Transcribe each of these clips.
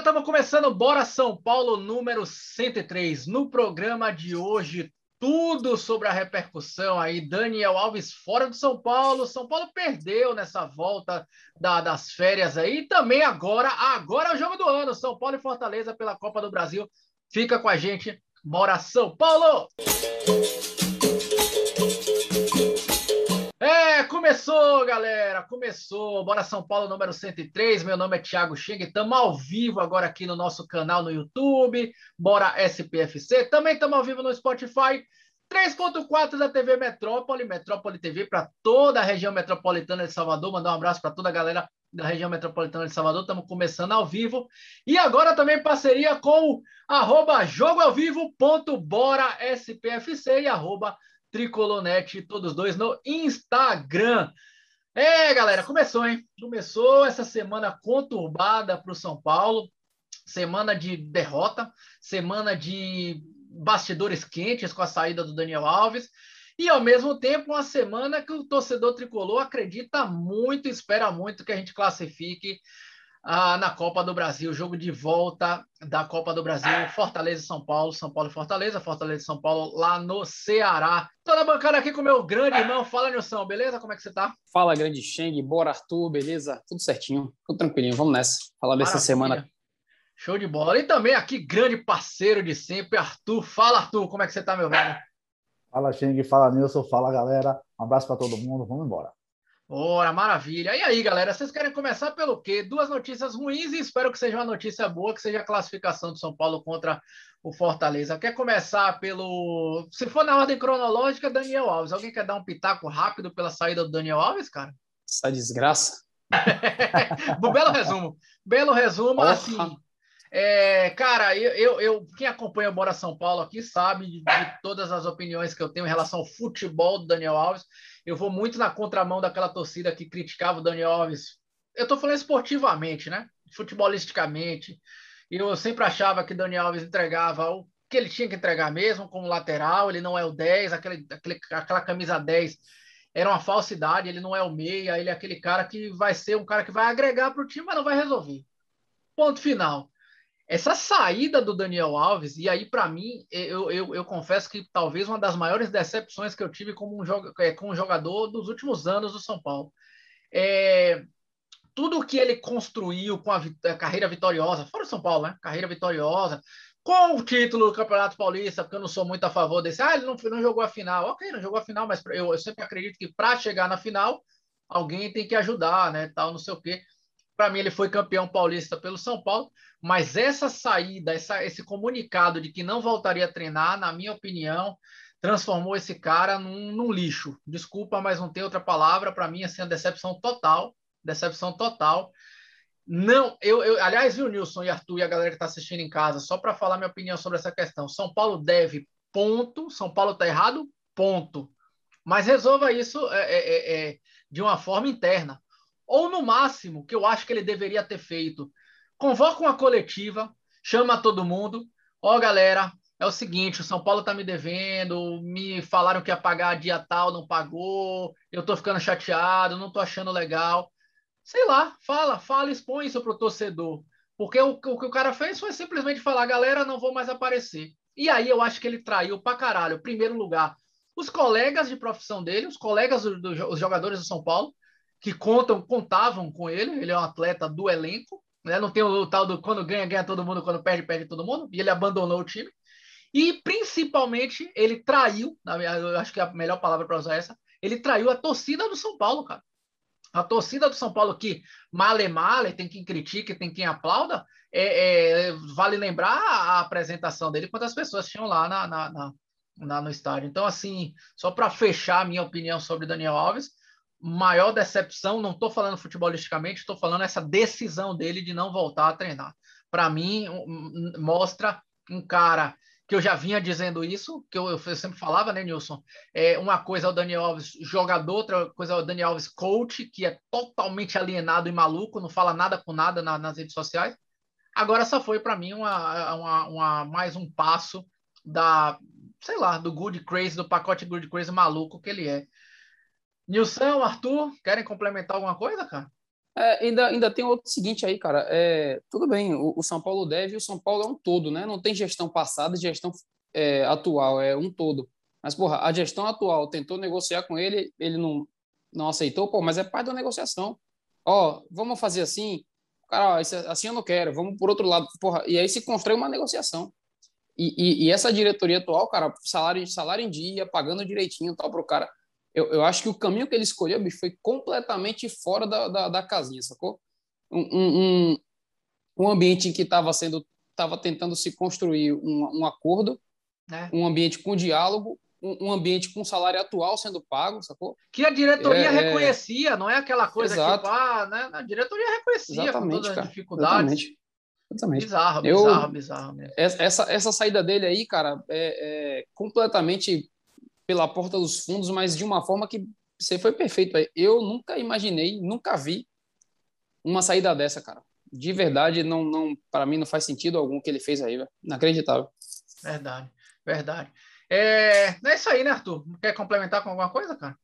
estamos começando Bora São Paulo número 103. No programa de hoje, tudo sobre a repercussão aí. Daniel Alves fora do São Paulo. São Paulo perdeu nessa volta da, das férias aí. E também agora, agora é o jogo do ano. São Paulo e Fortaleza pela Copa do Brasil. Fica com a gente. Bora São Paulo! Começou, galera! Começou! Bora São Paulo número 103. Meu nome é Thiago Cheng. Estamos ao vivo agora aqui no nosso canal no YouTube. Bora SPFC. Também estamos ao vivo no Spotify. 3.4 da TV Metrópole, Metrópole TV para toda a região metropolitana de Salvador. Mandar um abraço para toda a galera da região metropolitana de Salvador. Estamos começando ao vivo. E agora também parceria com o arroba jogoalvivo.bora SPFC e arroba Tricolonete, todos dois no Instagram. É, galera, começou, hein? Começou essa semana conturbada para o São Paulo, semana de derrota, semana de bastidores quentes com a saída do Daniel Alves, e ao mesmo tempo uma semana que o torcedor tricolor acredita muito, espera muito que a gente classifique ah, na Copa do Brasil, jogo de volta da Copa do Brasil, Fortaleza e São Paulo, São Paulo e Fortaleza, Fortaleza e São Paulo lá no Ceará. Tô na bancada aqui com o meu grande irmão, fala Nilson, beleza? Como é que você tá? Fala, grande Cheng, bora Arthur, beleza? Tudo certinho, tudo tranquilinho, vamos nessa. Falar dessa semana. Show de bola. E também aqui, grande parceiro de sempre, Arthur. Fala, Arthur, como é que você tá, meu velho? Fala, Cheng, fala, Nilson, fala, galera. Um abraço para todo mundo, vamos embora. Ora, maravilha. E aí, galera, vocês querem começar pelo quê? Duas notícias ruins e espero que seja uma notícia boa, que seja a classificação do São Paulo contra o Fortaleza. Quer começar pelo. Se for na ordem cronológica, Daniel Alves. Alguém quer dar um pitaco rápido pela saída do Daniel Alves, cara? Essa desgraça. belo resumo. Belo resumo, assim. É, cara, eu, eu, eu, quem acompanha o Bora São Paulo aqui sabe de, de, todas as opiniões que eu tenho em relação ao futebol do Daniel Alves. Eu vou muito na contramão daquela torcida que criticava o Daniel Alves. Eu estou falando esportivamente, né? Futebolisticamente. Eu sempre achava que Daniel Alves entregava o que ele tinha que entregar mesmo, como lateral. Ele não é o 10, aquele, aquele, aquela camisa 10 era uma falsidade. Ele não é o meia, ele é aquele cara que vai ser um cara que vai agregar para o time, mas não vai resolver. Ponto final essa saída do Daniel Alves, e aí para mim, eu, eu, eu, confesso que talvez uma das maiores decepções que eu tive como um, é, como um jogador dos últimos anos do São Paulo. É, tudo que ele construiu com a, a, carreira vitoriosa, fora o São Paulo, né? Carreira vitoriosa, com o título do Campeonato Paulista, porque eu não sou muito a favor desse, ah, ele não, não jogou a final. Ok, não jogou a final, mas eu, eu sempre acredito que para chegar na final, alguém tem que ajudar, né? Tal, não sei o quê. Para mim, ele foi campeão paulista pelo São Paulo, mas essa saída, essa, esse comunicado de que não voltaria a treinar, na minha opinião, transformou esse cara num, num lixo. Desculpa, mas não tem outra palavra. Para mim, assim, a decepção total. Decepção total. Não, eu, eu, aliás, viu, Nilson e Arthur e a galera que está assistindo em casa, só para falar minha opinião sobre essa questão. São Paulo deve, ponto. São Paulo está errado, ponto. Mas resolva isso é, é, é, é de uma forma interna. Ou no máximo, que eu acho que ele deveria ter feito, convoca uma coletiva, chama todo mundo. Ó, oh, galera, é o seguinte, o São Paulo tá me devendo, me falaram que ia pagar dia tal, não pagou, eu tô ficando chateado, não tô achando legal. Sei lá, fala, fala, expõe isso pro torcedor. Porque o, o que o cara fez foi simplesmente falar, galera, não vou mais aparecer. E aí eu acho que ele traiu pra caralho, primeiro lugar, os colegas de profissão dele, os colegas dos do, do, jogadores do São Paulo, que contam, contavam com ele, ele é um atleta do elenco, né? não tem o, tal do quando ganha, ganha todo mundo, quando perde, perde todo mundo, e ele abandonou o time. E principalmente ele traiu, acho que é a melhor palavra para usar essa, ele traiu a torcida do São Paulo, cara. A torcida do São Paulo que male male, tem quem critique, tem quem aplauda, é, é, vale lembrar a apresentação dele, quantas pessoas tinham lá na, na, na, na no estádio. Então, assim, só para fechar a minha opinião sobre Daniel Alves, maior decepção, não estou falando futebolisticamente, estou falando essa decisão dele de não voltar a treinar. Para mim, mostra um cara que eu já vinha dizendo isso, que eu, eu, sempre falava, né, Nilson? É, uma coisa é o Daniel Alves jogador, outra coisa é o Daniel Alves coach, que é totalmente alienado e maluco, não fala nada com nada na, nas redes sociais. Agora só foi para mim uma, uma, uma, mais um passo da, sei lá, do good crazy, do pacote good crazy maluco que ele é. Nilson, Arthur, querem complementar alguma coisa, cara? É, ainda, ainda tem outro seguinte aí, cara. É, tudo bem, o, o, São Paulo deve o São Paulo é um todo, né? Não tem gestão passada e gestão é, atual, é um todo. Mas, porra, a gestão atual tentou negociar com ele, ele não, não aceitou, pô, mas é parte da negociação. Ó, vamos fazer assim, cara, ó, assim eu não quero, vamos por outro lado, porra, e aí se constrói uma negociação. E, e, e, essa diretoria atual, cara, salário, salário em dia, pagando direitinho tal para o cara. Eu, eu acho que o caminho que ele escolheu, bicho, foi completamente fora da, da, da casinha, sacou? Um, um, um ambiente em que estava sendo, estava tentando se construir um, um acordo, é. um ambiente com diálogo, um, ambiente com salário atual sendo pago, sacou? Que a diretoria é, reconhecia, não é aquela coisa exato. tipo, ah, né? A diretoria reconhecia Exatamente, com todas as dificuldades. Exatamente. Exatamente. Bizarro, eu, bizarro, bizarro mesmo. Essa, essa saída dele aí, cara, é, é, completamente pela porta dos fundos, mas de uma forma que você foi perfeito. Eu nunca imaginei, nunca vi uma saída dessa, cara. De verdade, não, não para mim não faz sentido algum que ele fez aí, velho. Inacreditável. Verdade, verdade. É, é isso aí, né, Arthur? Quer complementar com alguma coisa, cara?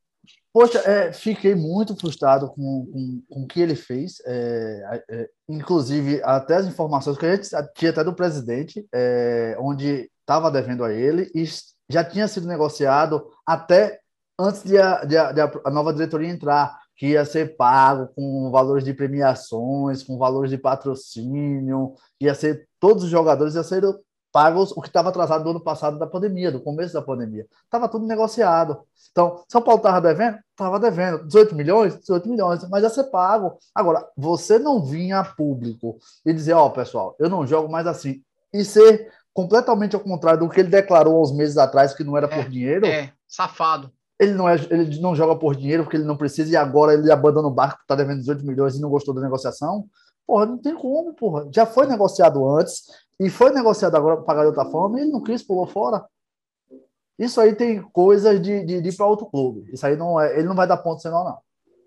Poxa, é, fiquei muito frustrado com, com, com o que ele fez. É, é, inclusive, até as informações que a gente tinha até do presidente, é, onde estava devendo a ele, e já tinha sido negociado até antes de a, de a, de a nova diretoria entrar, que ia ser pago com valores de premiações, com valores de patrocínio, ia ser todos os jogadores ia ser pagos o que estava atrasado do ano passado da pandemia, do começo da pandemia. Estava tudo negociado. Então, São Paulo estava devendo? Estava devendo. 18 milhões? 18 milhões, mas ia ser pago. Agora, você não vinha a público e dizer, ó, oh, pessoal, eu não jogo mais assim. E ser completamente ao contrário do que ele declarou uns meses atrás, que não era é, por dinheiro. É, safado. Ele não, é, ele não joga por dinheiro porque ele não precisa e agora ele abandona o barco, está devendo 18 milhões e não gostou da negociação. Porra, não tem como, porra. Já foi negociado antes e foi negociado agora para pagar de outra forma e ele não quis, pulou fora. Isso aí tem coisas de, de, de ir para outro clube. Isso aí não é. Ele não vai dar ponto senão, não.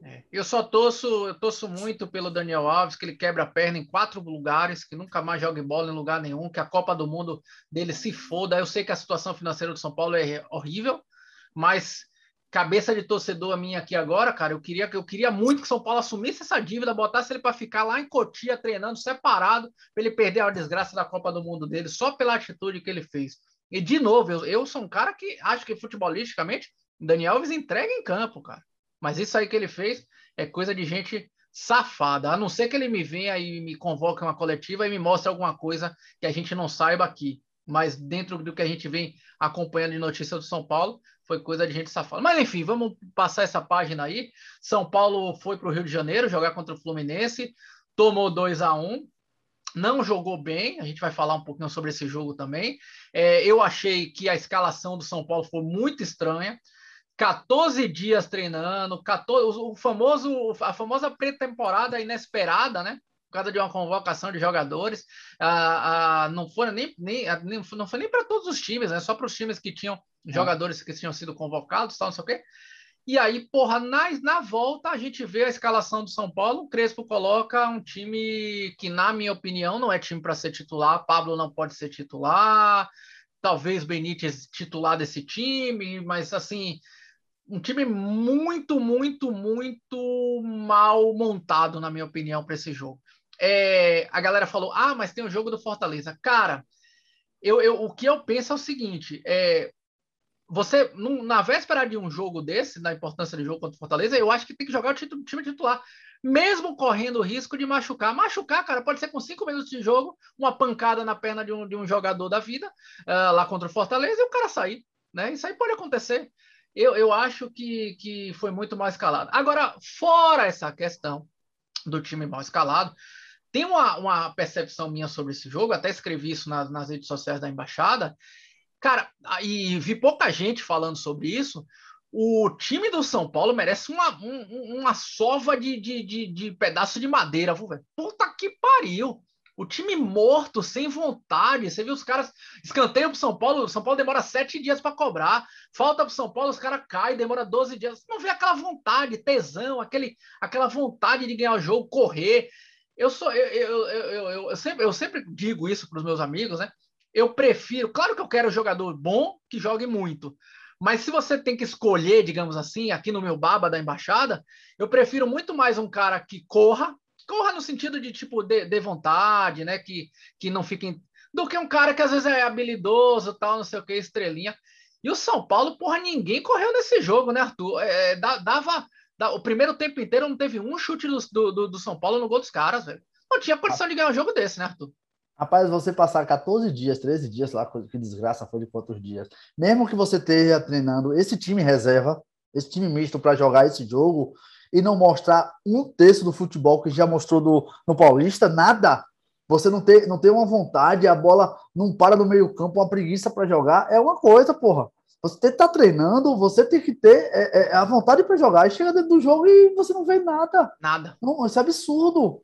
É. Eu só torço, eu torço muito pelo Daniel Alves, que ele quebra a perna em quatro lugares, que nunca mais joga bola em lugar nenhum, que a Copa do Mundo dele se foda. Eu sei que a situação financeira do São Paulo é horrível, mas cabeça de torcedor minha aqui agora, cara, eu queria eu queria muito que São Paulo assumisse essa dívida, botasse ele para ficar lá em Cotia treinando separado, para ele perder a desgraça da Copa do Mundo dele só pela atitude que ele fez. E de novo, eu, eu sou um cara que acho que futebolisticamente Daniel Alves entrega em campo, cara. Mas isso aí que ele fez é coisa de gente safada. A não ser que ele me venha e me convoque uma coletiva e me mostre alguma coisa que a gente não saiba aqui. Mas dentro do que a gente vem acompanhando de notícia do São Paulo, foi coisa de gente safada. Mas enfim, vamos passar essa página aí. São Paulo foi para o Rio de Janeiro jogar contra o Fluminense, tomou 2 a 1 não jogou bem, a gente vai falar um pouquinho sobre esse jogo também. É, eu achei que a escalação do São Paulo foi muito estranha. 14 dias treinando, 14, o famoso, a famosa pré-temporada inesperada, né? Por causa de uma convocação de jogadores. Ah, ah, não, foi nem, nem, não foi nem para todos os times, né? Só para os times que tinham é. jogadores que tinham sido convocados, tal, não sei o quê. E aí, porra, na, na volta a gente vê a escalação do São Paulo. O Crespo coloca um time que, na minha opinião, não é time para ser titular. Pablo não pode ser titular. Talvez Benítez titular desse time, mas assim, um time muito, muito, muito mal montado, na minha opinião, para esse jogo. É, a galera falou: ah, mas tem o jogo do Fortaleza. Cara, eu, eu, o que eu penso é o seguinte: é, você, na véspera de um jogo desse, na importância do jogo contra o Fortaleza, eu acho que tem que jogar o time titular, mesmo correndo o risco de machucar. Machucar, cara, pode ser com cinco minutos de jogo, uma pancada na perna de um, de um jogador da vida, uh, lá contra o Fortaleza, e o cara sair. Né? Isso aí pode acontecer. Eu, eu acho que, que foi muito mal escalado. Agora, fora essa questão do time mal escalado, tem uma, uma percepção minha sobre esse jogo, até escrevi isso nas, nas redes sociais da Embaixada, Cara, e vi pouca gente falando sobre isso. O time do São Paulo merece uma, um, uma sova de, de, de, de, pedaço de madeira, velho. Puta que pariu! O time morto, sem vontade. Você viu os caras. Escanteio pro São Paulo. São Paulo demora sete dias para cobrar. Falta pro São Paulo, os caras caem, demora 12 dias. Você não vê aquela vontade, tesão, aquele, aquela vontade de ganhar o jogo, correr. Eu sou. Eu, eu, eu, eu, eu sempre, eu sempre digo isso para os meus amigos, né? eu prefiro, claro que eu quero um jogador bom que jogue muito, Mas se você tem que escolher, digamos assim, aqui no meu baba da embaixada, eu prefiro muito mais um cara que corra, corra no sentido de tipo de, de vontade, né? Que, que não fique. Do que um cara que às vezes é habilidoso, tal, não sei o que, estrelinha. E o São Paulo, porra, ninguém correu nesse jogo, né, Arthur? É, dava, dava, o primeiro tempo inteiro não teve um chute do, do, do São Paulo no gol dos caras, velho. Não tinha condição de ganhar um jogo desse, né, Arthur? Rapaz, você passar 14 dias, 13 dias lá, que desgraça foi de quantos dias. Mesmo que você esteja treinando esse time reserva, esse time misto para jogar esse jogo e não mostrar um terço do futebol que já mostrou do, no Paulista, nada. Você não tem, não tem uma vontade, a bola não para no meio-campo, uma preguiça para jogar, é uma coisa, porra. Você tem que estar tá treinando, você tem que ter é, é, a vontade para jogar. E chega dentro do jogo e você não vê nada. Nada. Não, isso é absurdo.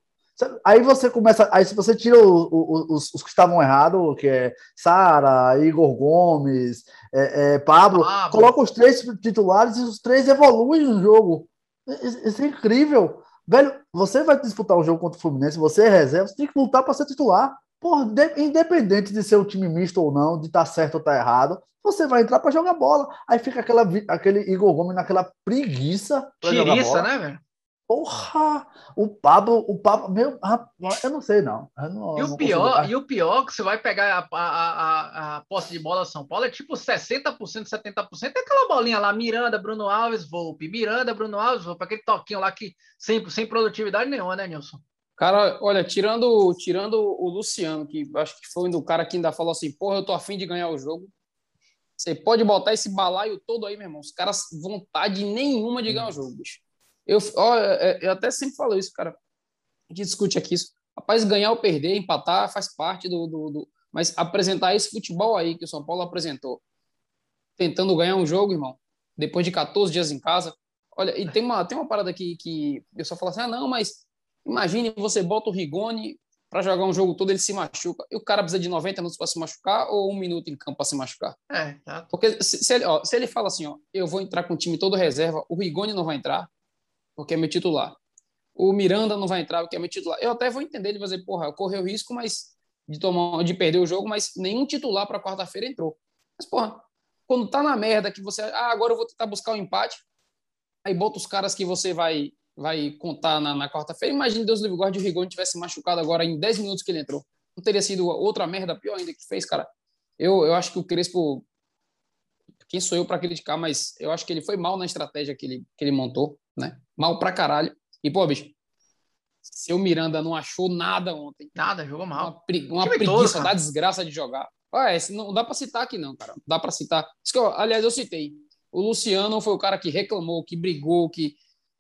Aí você começa. Aí se você tira o, o, os, os, que estavam errados, que é Sara, Igor Gomes, é, é, Pablo, Pablo, coloca os três titulares e os três evoluem no jogo. Isso é incrível. Velho, você vai disputar um jogo contra o Fluminense, você é reserva, você tem que lutar para ser titular. Porra, de, independente de ser um time misto ou não, de estar tá certo ou estar tá errado, você vai entrar para jogar bola. Aí fica aquela, aquele Igor Gomes naquela preguiça. Tiriça, né, velho? Porra! O Pablo, o Pablo, meu, eu não sei não. não e, o pior, e o pior que você vai pegar a, a, a, a posse de bola São Paulo é tipo 60%, 70%. É aquela bolinha lá, Miranda, Bruno Alves, Volpe. Miranda, Bruno Alves, Volpe. Aquele toquinho lá que sem, sem produtividade nenhuma, né, Nilson? Cara, olha, tirando, tirando o Luciano, que acho que foi o cara que ainda falou assim, porra, eu tô afim de ganhar o jogo. Você pode botar esse balaio todo aí, meu irmão. Os caras, vontade nenhuma de ganhar o jogo, bicho. Eu, ó, é, é, eu até sempre falo isso, cara. A gente discute aqui isso. Rapaz, ganhar ou perder, empatar, faz parte do, do, do, Mas apresentar esse futebol aí que o São Paulo apresentou, tentando ganhar um jogo, irmão, depois de 14 dias em casa. Olha, e tem uma, tem uma parada aqui que o pessoal fala assim: ah, não, mas imagine você bota o Rigoni para jogar um jogo todo, ele se machuca. E o cara precisa de 90 minutos para se machucar ou um minuto em campo para se machucar? É, tá. Porque se, se, ele, ó, se ele fala assim: ó, eu vou entrar com o time todo reserva, o Rigoni não vai entrar, porque é meu titular. O Miranda não vai entrar, porque é meu titular. Eu até vou entender ele fazer, porra, correu risco, mas de tomar, de perder o jogo, mas nenhum titular para quarta-feira entrou. Mas porra, quando tá na merda que você, ah, agora eu vou tentar buscar o um empate, aí bota os caras que você vai vai contar na, na quarta-feira. Imagine Deus livre guarde o Rigoni tivesse machucado agora em 10 minutos que ele entrou. Não teria sido outra merda pior ainda que fez, cara. Eu, eu acho que o Crespo quem sou eu para criticar, mas eu acho que ele foi mal na estratégia que ele, que ele montou né? Mal pra caralho. E, pô, bicho, seu Miranda não achou nada ontem. Nada, jogou mal. Uma, pre... uma preguiça da desgraça de jogar. Ué, não dá para citar aqui, não, cara. Dá para citar. Eu, aliás, eu citei. O Luciano foi o cara que reclamou, que brigou, que.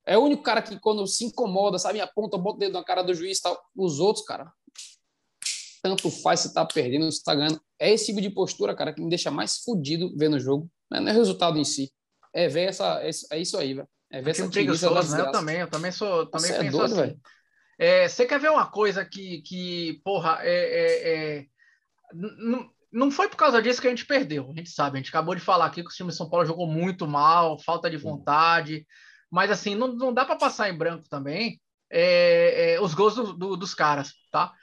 É o único cara que, quando se incomoda, sabe, aponta, bota o dedo na cara do juiz e tal. Os outros, cara, tanto faz se tá perdendo, se tá ganhando. É esse tipo de postura, cara, que me deixa mais fudido vendo o jogo. Não é o resultado em si. É ver essa. É isso aí, velho. É ver essa preguiçoso, né? Eu também, eu também sou, também Nossa, é penso é doido, assim. É, você quer ver uma coisa que, que porra, é, é, é não foi por causa disso que a gente perdeu, a gente sabe, a gente acabou de falar aqui que o time de São Paulo jogou muito mal, falta de vontade, mas assim, não, não dá para passar em branco também é, os gols do, do, dos caras, tá?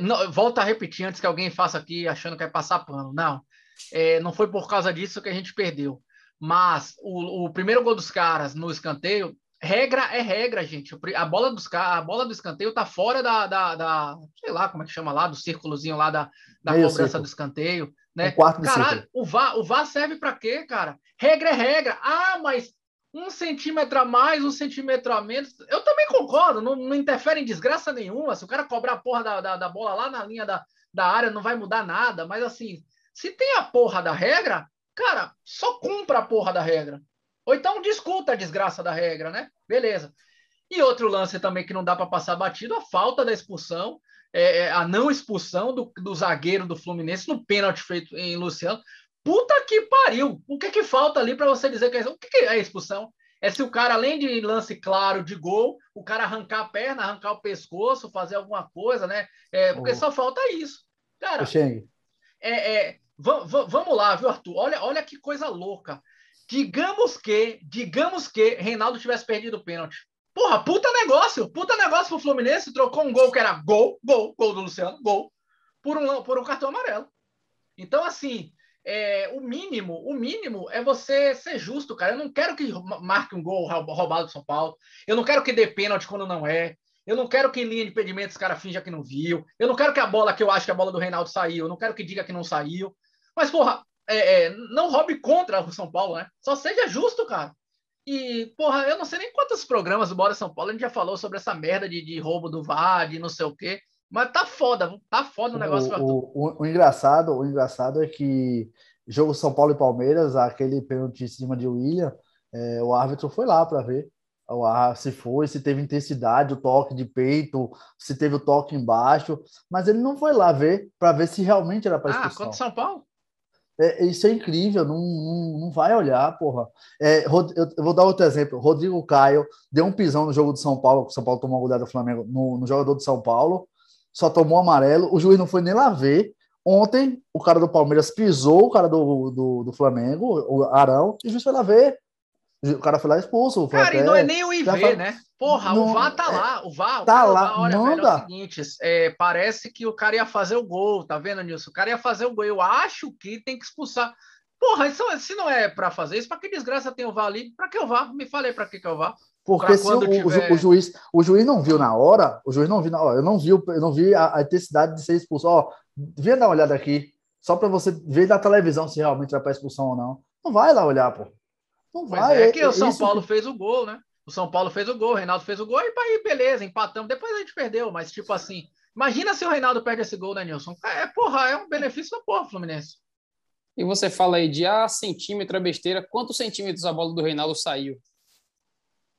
Não, volta a repetir antes que alguém faça aqui achando que vai passar pano, não, não foi por causa disso que a gente perdeu. Mas o, o primeiro gol dos caras no escanteio, regra é regra, gente. A bola, dos, a bola do escanteio tá fora da, da, da sei lá como é que chama lá, do círculozinho lá da, da cobrança círculo. do escanteio. Né? Um quarto Caralho, o VAR, o VAR serve para quê, cara? Regra é regra. Ah, mas um centímetro a mais, um centímetro a menos. Eu também concordo, não, não interfere em desgraça nenhuma. Se o cara cobrar a porra da, da, da, bola lá na linha da, da área, não vai mudar nada. Mas assim, se tem a porra da regra, Cara, só cumpra a porra da regra. Ou então discuta a desgraça da regra, né? Beleza. E outro lance também que não dá para passar batido, a falta da expulsão, é, é, a não expulsão do, do zagueiro do Fluminense no pênalti feito em Luciano. Puta que pariu! O que que falta ali para você dizer que é, o que, que é expulsão? É se o cara, além de lance claro de gol, o cara arrancar a perna, arrancar o pescoço, fazer alguma coisa, né? É, porque oh. só falta isso. Cara, é, é, vamos lá, viu, Arthur? Olha, olha que coisa louca. Digamos que, digamos que Reinaldo tivesse perdido o pênalti. Porra, puta negócio, puta negócio pro Fluminense, trocou um gol que era gol, gol, gol do Luciano, gol, por um, por um cartão amarelo. Então, assim, é, o mínimo, o mínimo é você ser justo, cara. Eu não quero que marque um gol roubado do São Paulo. Eu não quero que dê pênalti quando não é. Eu não quero que em linha de impedimento os cara finja que não viu. Eu não quero que a bola que eu acho que a bola do Reinaldo saiu. Eu não quero que diga que não saiu. Mas, porra, é, é, não roube contra o São Paulo, né? Só seja justo, cara. E, porra, eu não sei nem quantos programas do Bora São Paulo a gente já falou sobre essa merda de, de roubo do VAR, de não sei o quê. Mas tá foda, tá foda o negócio. O, o, o, engraçado, o engraçado é que jogo São Paulo e Palmeiras, aquele pênalti em cima de William, é, o árbitro foi lá para ver se foi, se teve intensidade, o toque de peito, se teve o toque embaixo, mas ele não foi lá ver para ver se realmente era para expulsão. Ah, contra São Paulo? É, isso é incrível, não, não, não vai olhar, porra. É, eu vou dar outro exemplo. Rodrigo Caio deu um pisão no jogo do São Paulo, o São Paulo tomou uma goleada do Flamengo no, no jogador do São Paulo, só tomou amarelo, o juiz não foi nem lá ver. Ontem, o cara do Palmeiras pisou o cara do, do, do Flamengo, o Arão, e o juiz foi lá ver. O cara foi lá expulso. Foi cara, até... e não é nem o IV, né? Porra, não, o VAR tá é, lá. O VAR, tá o lá. olha, manda. Velho, é o seguinte, é, parece que o cara ia fazer o gol, tá vendo, Nilson? O cara ia fazer o gol. Eu acho que tem que expulsar. Porra, isso, se não é para fazer isso, para que desgraça tem o VAR ali? Para que o VAR? Me falei para que que é o VAR. Porque se o, tiver... o, juiz, o juiz não viu na hora, o juiz não viu na hora, eu não vi, eu não vi a, a intensidade de ser expulso. Ó, vem dar uma olhada aqui, só para você ver na televisão se realmente vai para expulsão ou não. Não vai lá olhar, pô. Não vai. é, é que é, o São Paulo que... fez o gol, né? O São Paulo fez o gol, o Reinaldo fez o gol, e aí, beleza, empatamos. Depois a gente perdeu, mas tipo assim, imagina se o Reinaldo perde esse gol, né, Nilson? É, porra, é um benefício da porra, Fluminense. E você fala aí de ah, centímetro é besteira. Quantos centímetros a bola do Reinaldo saiu?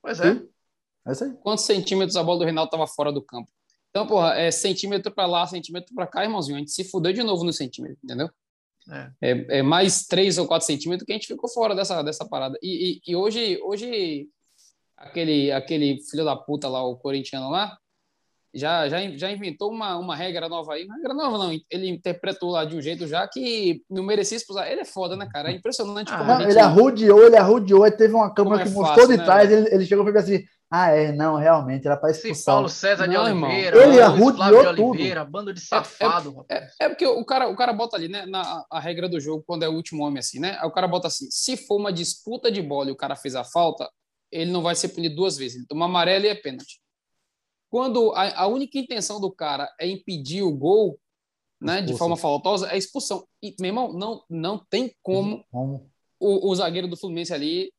Pois é. É isso aí. Quantos centímetros a bola do Reinaldo estava fora do campo? Então, porra, é centímetro para lá, centímetro para cá, irmãozinho. A gente se fudeu de novo no centímetro, entendeu? É. É, é, mais 3 ou 4 centímetros que a gente ficou fora dessa, dessa parada. E, e, e, hoje, hoje aquele, aquele filho da puta lá, o corintiano lá, já, já, já inventou uma, uma regra nova aí. Uma regra nova não, ele interpretou lá de um jeito já que não merecia expulsar. Ele é foda, né, cara? É impressionante ah, gente... Ele arrudeou, ele arrudeou, teve uma câmera é que mostrou de né, trás, ele, ele chegou e falou assim, ah, é, não, realmente, era para expulsar. Paulo César de não, Oliveira, ele arrudeou de Oliveira, bando de safado. É, é, é, porque o cara, o cara bota ali, né, na a regra do jogo, quando é o último homem assim, né? Aí o cara bota assim, se for uma disputa de bola e o cara fez a falta, ele não vai ser punido duas vezes, ele toma amarelo e é pênalti. Quando a, a única intenção do cara é impedir o gol, né, de forma faltosa, é expulsão. E, meu irmão, não, não tem como o, o zagueiro do Fluminense ali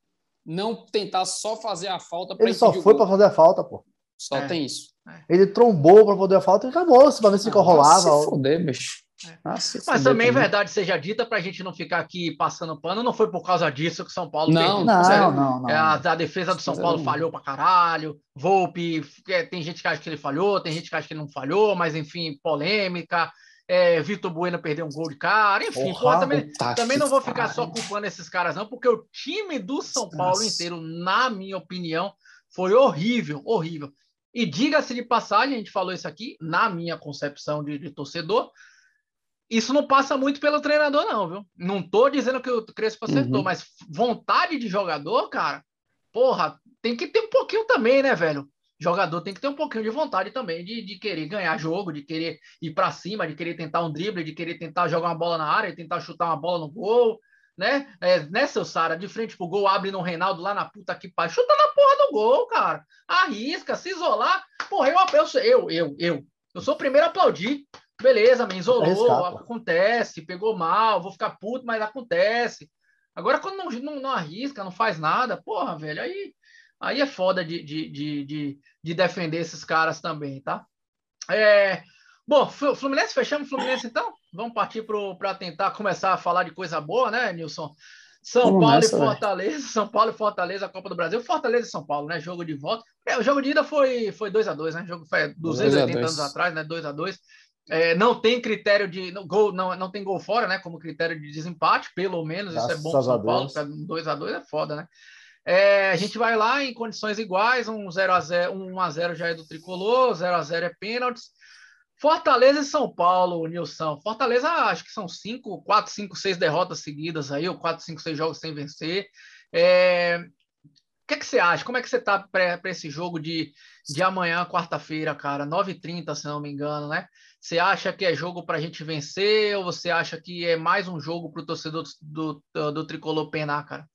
não tentar só fazer a falta Ele só foi para fazer a falta, pô. Só é. tem isso. É. Ele trombou para poder a falta e acabou, para ver se ah, rolava. Se foder, bicho. É. Ah, Mas também, verdade seja dita, para a gente não ficar aqui passando pano, não foi por causa disso que o São Paulo não, Não, não, não, não. A, a, defesa do São Paulo falhou para caralho. Volpe, tem gente que acha que ele falhou, tem gente que acha que ele não falhou, mas enfim, polêmica é, Vitor Bueno perdeu um gol de cara, enfim, Porra, também, também não vou ficar só culpando esses caras, não, porque o time do São Paulo inteiro, na minha opinião, foi horrível, horrível. E diga-se de passagem, a gente falou isso aqui, na minha concepção de, de, torcedor, isso não passa muito pelo treinador, não, viu? Não tô dizendo que o Crespo acertou, uhum. mas vontade de jogador, cara, porra, tem que ter um pouquinho também, né, velho? Jogador tem que ter um pouquinho de vontade também de, de querer ganhar jogo, de querer ir para cima, de querer tentar um drible, de querer tentar jogar uma bola na área, tentar chutar uma bola no gol, né? É, né, seu Sara? De frente pro gol, abre no Reinaldo lá na puta que pai. Chuta na porra do gol, cara. Arrisca, se isolar. Porra, eu, eu, eu, eu, eu, eu sou o primeiro a aplaudir. Beleza, me isolou, acontece, pegou mal, vou ficar puto, mas acontece. Agora, quando não, não, não arrisca, não faz nada, porra, velho, aí Aí é foda de, de, de, de, de defender esses caras também, tá? É, bom, Fluminense, fechamos Fluminense então? Vamos partir para tentar começar a falar de coisa boa, né, Nilson? São Vamos Paulo nessa, e Fortaleza, véio. São Paulo e Fortaleza, a Copa do Brasil, Fortaleza e São Paulo, né? Jogo de volta. É, o jogo de ida foi foi 2 a 2 né? O jogo foi 280 anos atrás, né? 2 a 2 é, Não tem critério de não, gol, não, não tem gol fora, né? Como critério de desempate, pelo menos, Graças isso é bom para São Paulo, 2 a 2 é foda, né? É, a gente vai lá em condições iguais, um 0 a 0 1 a 0 já é do tricolor, 0 a 0 é pênaltis. Fortaleza e São Paulo, Nilson. Fortaleza, acho que são 5, 4, 5, 6 derrotas seguidas aí, ou 4, 5, 6 jogos sem vencer. É... O que, é que você acha? Como é que você está para esse jogo de, de amanhã, quarta-feira, cara, 9h30, se não me engano, né? Você acha que é jogo para a gente vencer ou você acha que é mais um jogo para o torcedor do, do, do, Tricolor penar, cara?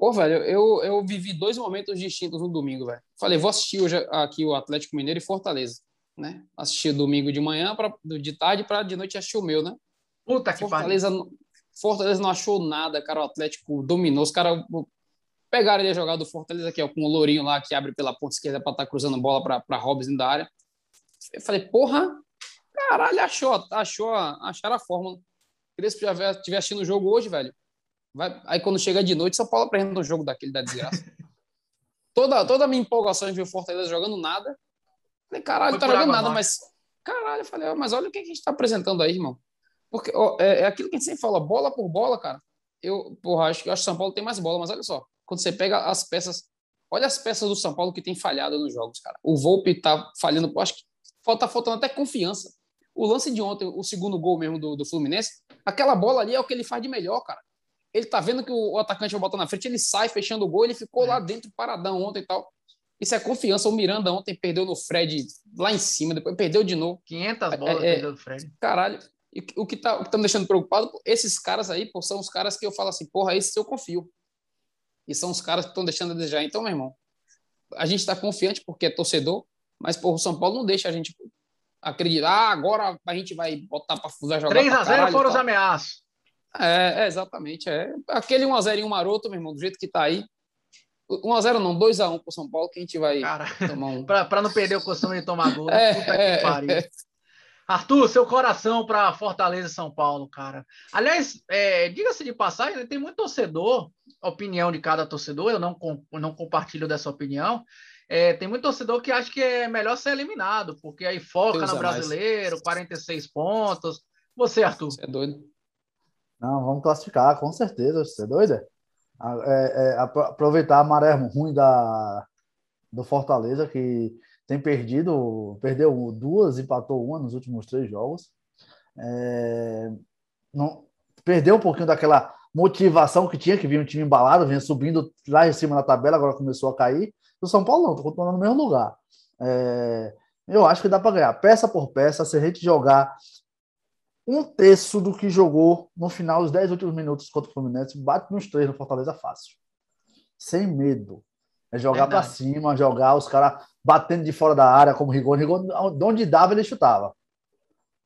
Pô, velho, eu, eu vivi dois momentos distintos no domingo, velho. Falei, vou assistir hoje aqui o Atlético Mineiro e Fortaleza, né? Assistir domingo de manhã, pra, de tarde, para de noite assistir o meu, né? Puta que Fortaleza, pariu. Fortaleza não achou nada, cara. O Atlético dominou. Os caras pegaram ele a jogada do Fortaleza aqui, ó, com o Lourinho lá que abre pela ponta esquerda para estar tá cruzando bola para Robson da área. Eu falei, porra, caralho, achou, achou, acharam a fórmula. Se já estiver assistindo o jogo hoje, velho. Vai, aí quando chega de noite, São Paulo apresenta um jogo daquele da desgraça. toda, toda a minha empolgação em ver o Fortaleza jogando nada. Falei, caralho, Foi tá jogando nada, mas. Caralho, eu falei, mas olha o que a gente está apresentando aí, irmão. Porque ó, é, é, aquilo que a gente sempre fala, bola por bola, cara. Eu, porra, acho que acho que São Paulo tem mais bola, mas olha só, quando você pega as peças, olha as peças do São Paulo que tem falhado nos jogos, cara. O Volpe tá falhando, acho que falta faltando até confiança. O lance de ontem, o segundo gol mesmo do, do Fluminense, aquela bola ali é o que ele faz de melhor, cara. Ele tá vendo que o, atacante vai botar na frente, ele sai fechando o gol, ele ficou é. lá dentro paradão ontem e tal. Isso é confiança. O Miranda ontem perdeu no Fred lá em cima, depois perdeu de novo. 500 bolas é, é, perdeu do Fred. Caralho. E o que tá, o que tá me deixando preocupado, esses caras aí, pô, são os caras que eu falo assim, porra, esses eu confio. E são os caras que estão deixando a desejar. Então, meu irmão, a gente está confiante porque é torcedor, mas, porra, o São Paulo não deixa a gente acreditar, ah, agora a gente vai botar para jogar 3 a 0 foram os ameaços. É, é, exatamente. É. Aquele 1x0 em um maroto, meu irmão, do jeito que tá aí. 1x0 não, 2x1 pro São Paulo, que a gente vai Cara, tomar um. para não perder o costume de tomar gol. É, Puta é, que pariu. É. Arthur, seu coração para Fortaleza e São Paulo, cara. Aliás, é, diga-se de passagem, né, tem muito torcedor, opinião de cada torcedor, eu não, não compartilho dessa opinião. É, tem muito torcedor que acha que é melhor ser eliminado, porque aí foca Deus no é brasileiro, mais. 46 pontos. Você, Arthur? Você é doido. Não, vamos classificar, com certeza. Você é doido? É, é, é aproveitar a maré ruim da, do Fortaleza, que tem perdido, perdeu duas, empatou uma nos últimos três jogos. É, não, perdeu um pouquinho daquela motivação que tinha, que vinha um time embalado, vinha subindo lá em cima na tabela, agora começou a cair. O São Paulo não, continuando no mesmo lugar. É, eu acho que dá para ganhar peça por peça, se a gente jogar um terço do que jogou no final dos dez últimos minutos contra o Fluminense, bate nos três no Fortaleza fácil. Sem medo. É jogar para cima, jogar os caras batendo de fora da área, como Rigoni. Rigoni, de onde dava, ele chutava.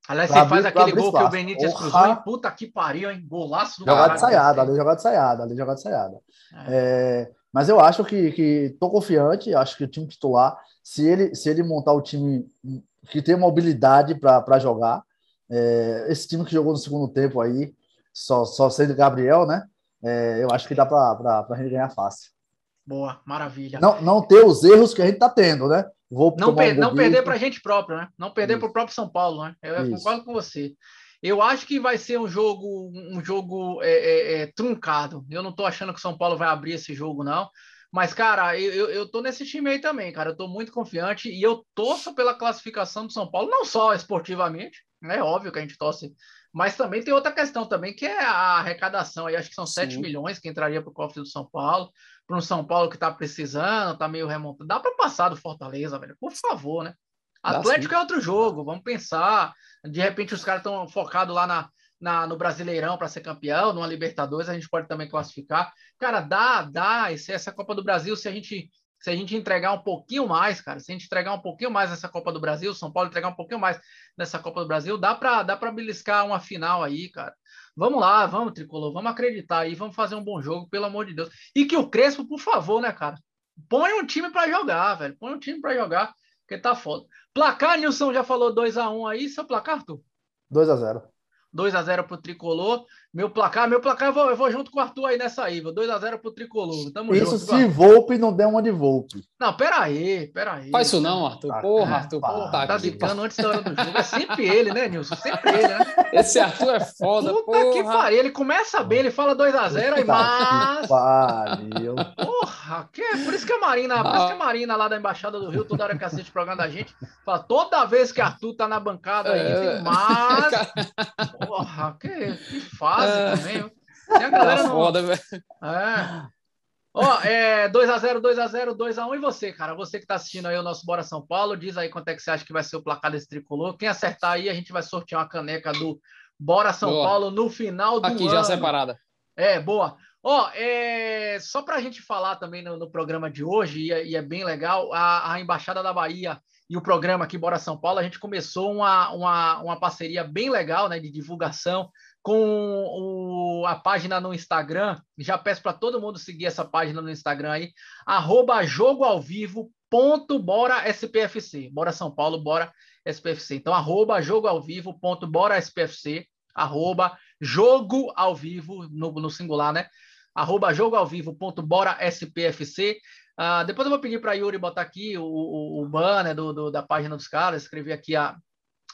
Aliás, você faz aquele gol espaço. que o Benítez Orra. cruzou e puta que pariu, hein? Golaço do Jogada de saiada, ali jogada de saiada, ali jogada de saiada. É. É, mas eu acho que, que tô confiante, acho que o time titular, se ele, se ele montar o time que tem mobilidade para jogar, é, esse time que jogou no segundo tempo aí, só, só sendo Gabriel, né? É, eu acho que dá para a gente ganhar fácil. Boa, maravilha. Não, não ter os erros que a gente está tendo, né? Vou não, per, um não perder para a gente próprio, né? Não perder para o próprio São Paulo, né? Eu Isso. concordo com você. Eu acho que vai ser um jogo, um jogo é, é, é, truncado. Eu não estou achando que o São Paulo vai abrir esse jogo, não. Mas, cara, eu, eu tô nesse time aí também, cara. Eu tô muito confiante e eu torço pela classificação do São Paulo, não só esportivamente, é óbvio que a gente torce, mas também tem outra questão também, que é a arrecadação. Aí acho que são Sim. 7 milhões que entraria para o cofre do São Paulo para um São Paulo que está precisando, está meio remontado. Dá para passar do Fortaleza, velho. Por favor, né? Atlético é outro jogo, vamos pensar. De repente os caras estão focados lá na, na, no Brasileirão para ser campeão, numa Libertadores, a gente pode também classificar. Cara, dá, dá. Esse, essa Copa do Brasil, se a gente se a gente entregar um pouquinho mais, cara, se a gente entregar um pouquinho mais nessa Copa do Brasil, São Paulo entregar um pouquinho mais nessa Copa do Brasil, dá para dá para beliscar uma final aí, cara. Vamos lá, vamos, Tricolor, vamos acreditar aí, vamos fazer um bom jogo, pelo amor de Deus. E que o Crespo, por favor, né, cara? Põe um time para jogar, velho. Põe um time para jogar, porque tá foda. Placar, Nilson já falou 2 a 1 um aí, seu placar, Arthur? 2 a 0 2 a 0 pro Tricolor. Meu placar, meu placar, eu vou, eu vou junto com o Arthur aí nessa aí, 2 a 0 pro Tricolor. Tamo isso junto, se Volpe não der uma de Volpe. Não, peraí, peraí. Faz isso não, Arthur. Tá, porra, Arthur. Porra, tá, tá zicando antes da hora do jogo. É sempre ele, né, Nilson? Sempre ele, né? Esse Arthur é foda, Puta porra. que pariu. Ele começa bem, ele fala 2 a 0 aí, mas... Pariu. Porra, que é, por isso que a Marina, por isso que a Marina lá da Embaixada do Rio, toda hora que assiste o programa da gente, fala toda vez que Arthur tá na bancada aí, é... mas... Porra, que, que fase é... também, tem a galera tá foda, velho. É. Ó, é 2x0, 2x0, 2x1. E você, cara? Você que tá assistindo aí o nosso Bora São Paulo, diz aí quanto é que você acha que vai ser o placar desse tricolor. Quem acertar aí, a gente vai sortear uma caneca do Bora São boa. Paulo no final do Aqui, ano. Aqui, já separada. É, boa. Ó, é, só para a gente falar também no, no programa de hoje, e é, e é bem legal, a, a, Embaixada da Bahia e o programa aqui Bora São Paulo, a gente começou uma, uma, uma parceria bem legal né, de divulgação com o, a página no Instagram. Já peço para todo mundo seguir essa página no Instagram aí, arroba jogo bora SPFC. Bora São Paulo, bora SPFC. Então, arroba jogo SPFC, arroba jogo ao vivo, no, no singular, né? Arroba jogo ao vivo ponto bora SPFC. Uh, depois eu vou pedir para Yuri botar aqui o, o, o banner do, do, da página dos caras, escrever aqui a,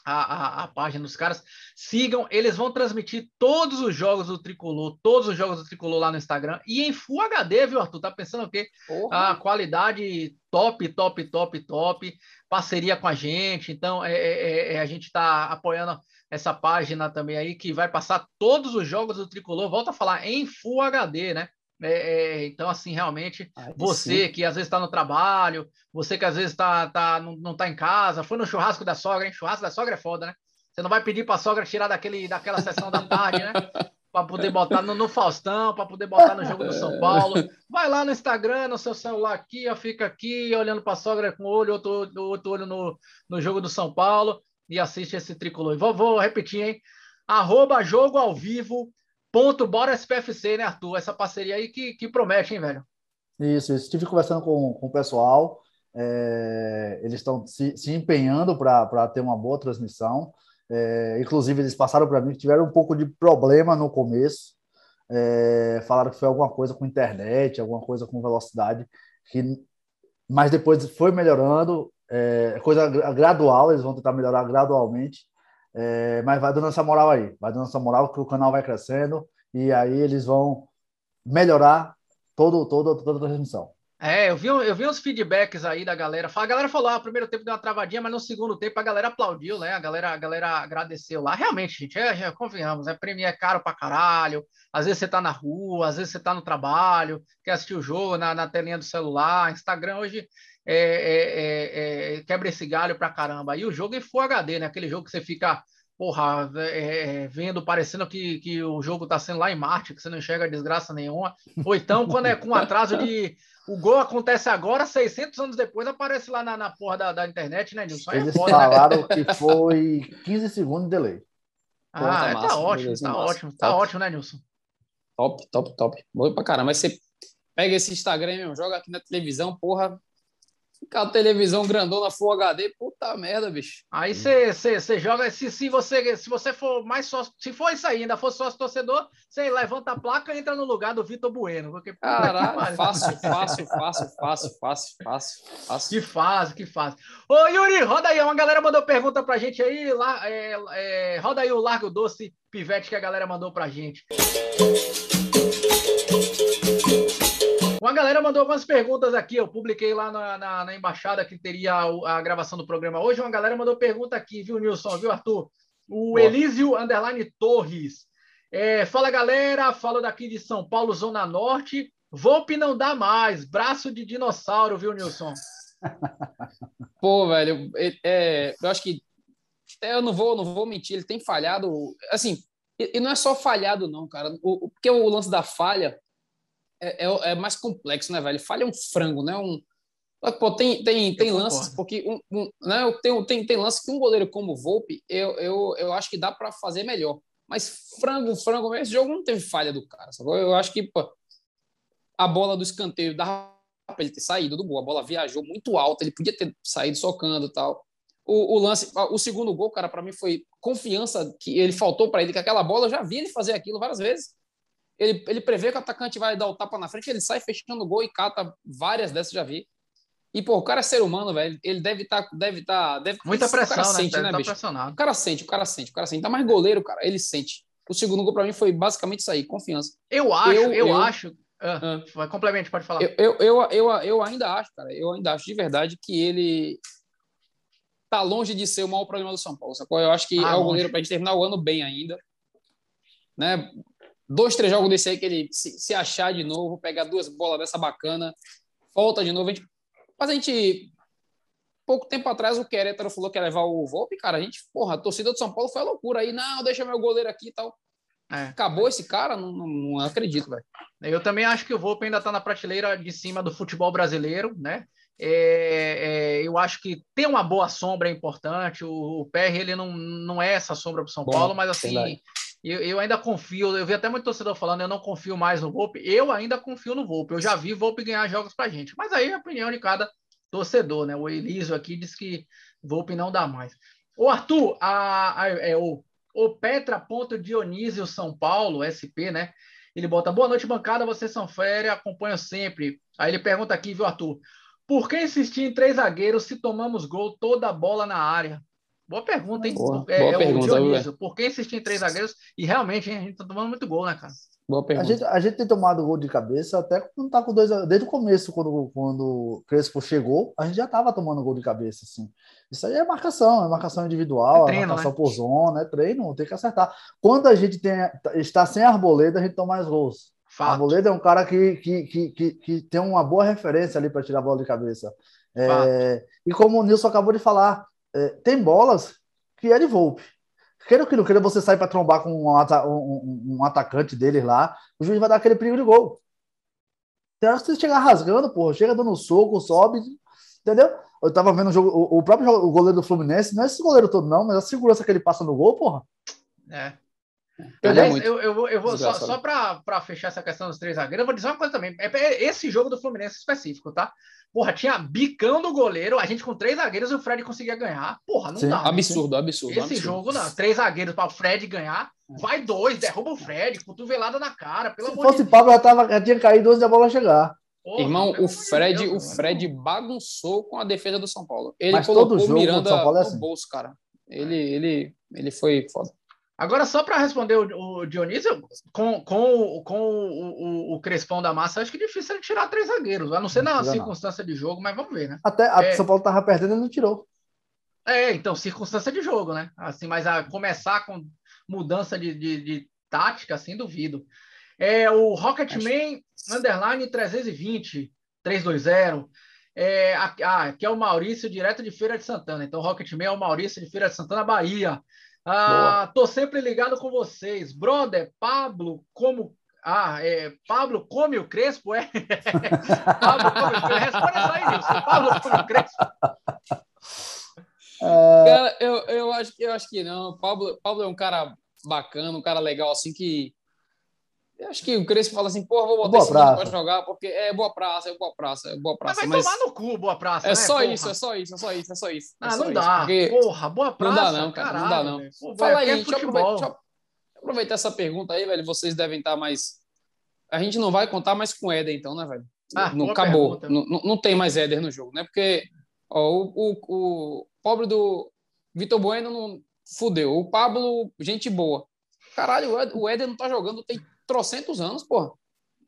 a, a, a, página dos caras. Sigam, eles vão transmitir todos os jogos do Tricolor, todos os jogos do Tricolor lá no Instagram e em Full HD, viu, Arthur? Tá pensando o quê? A qualidade top, top, top, top. Parceria com a gente. Então, é, é, é a gente está apoiando essa página também aí que vai passar todos os jogos do Tricolor. Volta a falar em Full HD, né? É, é, então, assim, realmente, você sim. que às vezes está no trabalho, você que às vezes tá, tá, não, não tá em casa, foi no churrasco da sogra, hein? Churrasco da sogra é foda, né? Você não vai pedir para a sogra tirar daquele, daquela sessão da tarde, né? Para poder botar no, no Faustão, para poder botar no jogo do São Paulo. Vai lá no Instagram, no seu celular aqui, ó, fica aqui olhando para a sogra com o olho, outro, outro olho no, no jogo do São Paulo e assiste esse tricolor. Vou, vou repetir, hein? Arroba jogo ao vivo Ponto Bora SPFC, né, Arthur? Essa parceria aí que, que promete, hein, velho? Isso, isso. Estive conversando com, com o pessoal. É, eles estão se, se empenhando para ter uma boa transmissão. É, inclusive, eles passaram para mim que tiveram um pouco de problema no começo. É, falaram que foi alguma coisa com internet, alguma coisa com velocidade, que, mas depois foi melhorando. É, coisa gradual, eles vão tentar melhorar gradualmente. É, mas vai dando essa moral aí, vai dando essa moral que o canal vai crescendo e aí eles vão melhorar todo, todo, toda a transmissão. É, eu vi, eu vi uns feedbacks aí da galera. A galera falou, ah, o primeiro tempo deu uma travadinha, mas no segundo tempo a galera aplaudiu, né? A galera, a galera agradeceu lá. Realmente, gente, é, é, convenhamos, é Premier é caro pra caralho. Às vezes você tá na rua, às vezes você tá no trabalho, quer assistir o jogo na, na telinha do celular. Instagram hoje é, é, é, quebra esse galho pra caramba. E o jogo é Full HD, né? Aquele jogo que você fica, porra, é, vendo, parecendo que, que o jogo tá sendo lá em Marte, que você não enxerga desgraça nenhuma. Ou então, quando é com atraso de. O gol acontece agora, 600 anos depois aparece lá na, na porra da, da internet, né, Nilson? Eles foda, falaram né? que foi 15 segundos de delay. Ah, tá, tá ótimo, tá ótimo, tá ótimo, né, Nilson? Top, top, top. Bom pra caramba. Mas você pega esse Instagram, meu, joga aqui na televisão, porra, Ficar televisão grandona Full HD, puta merda, bicho. Aí você joga, se, se, você, se você for mais sócio, se for isso aí, ainda for sócio torcedor, você levanta a placa e entra no lugar do Vitor Bueno. Porque, Caralho, fácil, fácil, fácil, fácil, fácil, fácil, fácil. Que fácil, que fácil. Ô, Yuri, roda aí, uma galera mandou pergunta pra gente aí, lá, é, é, roda aí o Largo Doce Pivete que a galera mandou pra gente. Uma galera mandou algumas perguntas aqui. Eu publiquei lá na, na, na embaixada que teria a, a, gravação do programa hoje. Uma galera mandou pergunta aqui, viu, Nilson? Viu, Arthur? O Boa. Elísio Underline Torres. É, fala, galera. Falo daqui de São Paulo, Zona Norte. Volpe não dá mais. Braço de dinossauro, viu, Nilson? Pô, velho, é, é, eu acho que eu não vou, não vou mentir, ele tem falhado. Assim, e não é só falhado, não, cara. O, porque o lance da falha é, é, é, mais complexo, né, velho? Falha um frango, né? Um, pô, tem, tem, tem lances, porque um, um, né, tem, tem, tem lances que um goleiro como o Volpe, eu, eu, eu acho que dá para fazer melhor. Mas frango, frango, esse jogo não teve falha do cara. Eu acho que pô, a bola do escanteio dava para ele ter saído do gol. A bola viajou muito alta, ele podia ter saído socando e tal. O, o, lance, o segundo gol, cara, para mim foi confiança que ele faltou para ele, que aquela bola eu já vi ele fazer aquilo várias vezes ele, ele prevê que o atacante vai dar o tapa na frente, ele sai fechando o gol e cata várias dessas, já vi. E, pô, o cara é ser humano, velho. Ele deve estar. Tá, deve tá, deve, Muita pressão, o cara né? Sente, né, tá bicho? O cara sente, o cara sente, o cara sente. Tá mais goleiro, cara. Ele sente. O segundo gol, para mim, foi basicamente isso aí, confiança. Eu acho, eu, eu, eu acho. Ah, ah, complemente, pode falar. Eu, eu, eu, eu, eu ainda acho, cara, eu ainda acho de verdade que ele tá longe de ser o maior problema do São Paulo. Sacou? Eu acho que ah, é o goleiro para gente terminar o ano bem ainda. Né? Dois, três jogos desse aí que ele se, se achar de novo, pegar duas bolas dessa bacana, volta de novo. A gente, mas a gente, pouco tempo atrás, o Querétaro falou que ia levar o Volpe, cara. A gente, porra, a torcida do São Paulo foi loucura aí. Não, deixa meu goleiro aqui e tal. É. Acabou esse cara? Não, não, não acredito, velho. Eu também acho que o Volpe ainda tá na prateleira de cima do futebol brasileiro, né? É, é, eu acho que ter uma boa sombra é importante. O, o PR ele não, não é essa sombra para São Bom, Paulo, mas assim, eu, eu, ainda confio. Eu vi até muito torcedor falando, eu não confio mais no Volpe. Eu ainda confio no Volpe. Eu já vi Volpe ganhar jogos para gente. Mas aí é a opinião de cada torcedor, né? O Elísio aqui diz que Volpe não dá mais. O Arthur, a, a, é, o, o Petra Ponto Dionísio São Paulo, SP, né? Ele bota boa noite, bancada. Vocês são férias, acompanho sempre. Aí ele pergunta aqui, viu, Arthur? Por que insistir em três zagueiros se tomamos gol toda a bola na área? Boa pergunta, hein? Boa, é, boa é pergunta, o Dionísio. Por que insistir em três zagueiros? E realmente, hein, a gente tá tomando muito gol, né, cara? Boa pergunta. A gente, a gente tem tomado gol de cabeça até quando tá com dois. Desde o começo, quando, quando o Crespo chegou, a gente já tava tomando gol de cabeça, assim. Isso aí é marcação, é marcação individual, é treino, é marcação né? por zona, é treino, tem que acertar. Quando a gente tem, está sem arboleda, a gente toma mais gols. Fato. Arboleda é um cara que, que, que, que, que tem uma boa referência ali para tirar a bola de cabeça. É, e como o Nilson acabou de falar, é, tem bolas que é de Volpe. Queira que não queira, você sai para trombar com um, um, um, atacante deles lá, o juiz vai dar aquele perigo de gol. Tem hora que você chegar rasgando, porra, chega dando soco, sobe, entendeu? Eu tava vendo o jogo, o, o próprio o goleiro do Fluminense, não é esse goleiro todo, não, mas a segurança que ele passa no gol, porra. É. Aliás, eu, eu, vou, eu vou só, só para fechar essa questão dos três zagueiros, eu vou dizer uma coisa também. É, é esse jogo do Fluminense específico, tá? Porra, tinha bicão do goleiro, a gente com três zagueiros e o Fred conseguia ganhar. Porra, não Sim. dá. Absurdo, absurdo. Esse absurdo. jogo, não. Três zagueiros para o Fred ganhar. É. Vai dois, derruba o Fred, cotovelada na cara. Pelo Se fosse de Pablo, já, tava, já tinha caído antes da bola chegar. Porra, Irmão, o Fred, Deus, o Fred bagunçou com a defesa do São Paulo. Ele Mas colocou o Miranda é assim. no bolso, cara. Ele, ele, ele foi foda. Agora, só para responder o, o, Dionísio, com, com, com o, o, o, Crespão da Massa, acho que é difícil ele tirar três zagueiros, a não ser na circunstância de jogo, mas vamos ver, né? Até a é... São Paulo estava perdendo e não tirou. É, então, circunstância de jogo, né? Assim, mas a começar com mudança de, de, de tática, assim, duvido. É o Rocketman acho... Underline 320, 320. É, ah, que é o Maurício, direto de Feira de Santana. Então, o Rocketman é o Maurício de Feira de Santana, Bahia. Ah, tô sempre ligado com vocês. Brother, Pablo, como. Ah, é, Pablo come o Crespo, é? Pablo come o Crespo. Responde essa aí, Nilson. Pablo come o Crespo. É... Cara, eu, eu, acho, eu acho que não. Pablo, Pablo é um cara bacana, um cara legal, assim, que eu acho que o Crespo fala assim, porra, vou botar boa esse praça. pra jogar, porque é boa praça, é boa praça, é boa praça. Mas vai tomar no cu, boa praça. É né, só porra? isso, é só isso, é só isso, é só isso. É ah, só não dá. Porque... Porra, boa praça. Não dá, não, cara. Caralho, não dá, não. Pô, Fala aí, deixa eu, aproveitar, deixa eu aproveitar essa pergunta aí, velho. Vocês devem estar mais. A gente não vai contar mais com o Éder, então, né, velho? Ah, não, acabou. Não, não, tem mais Éder no jogo, né? Porque ó, o, o, o pobre do Vitor Bueno não fudeu. O Pablo, gente boa. Caralho, o Éder não tá jogando tem trocentos anos, porra.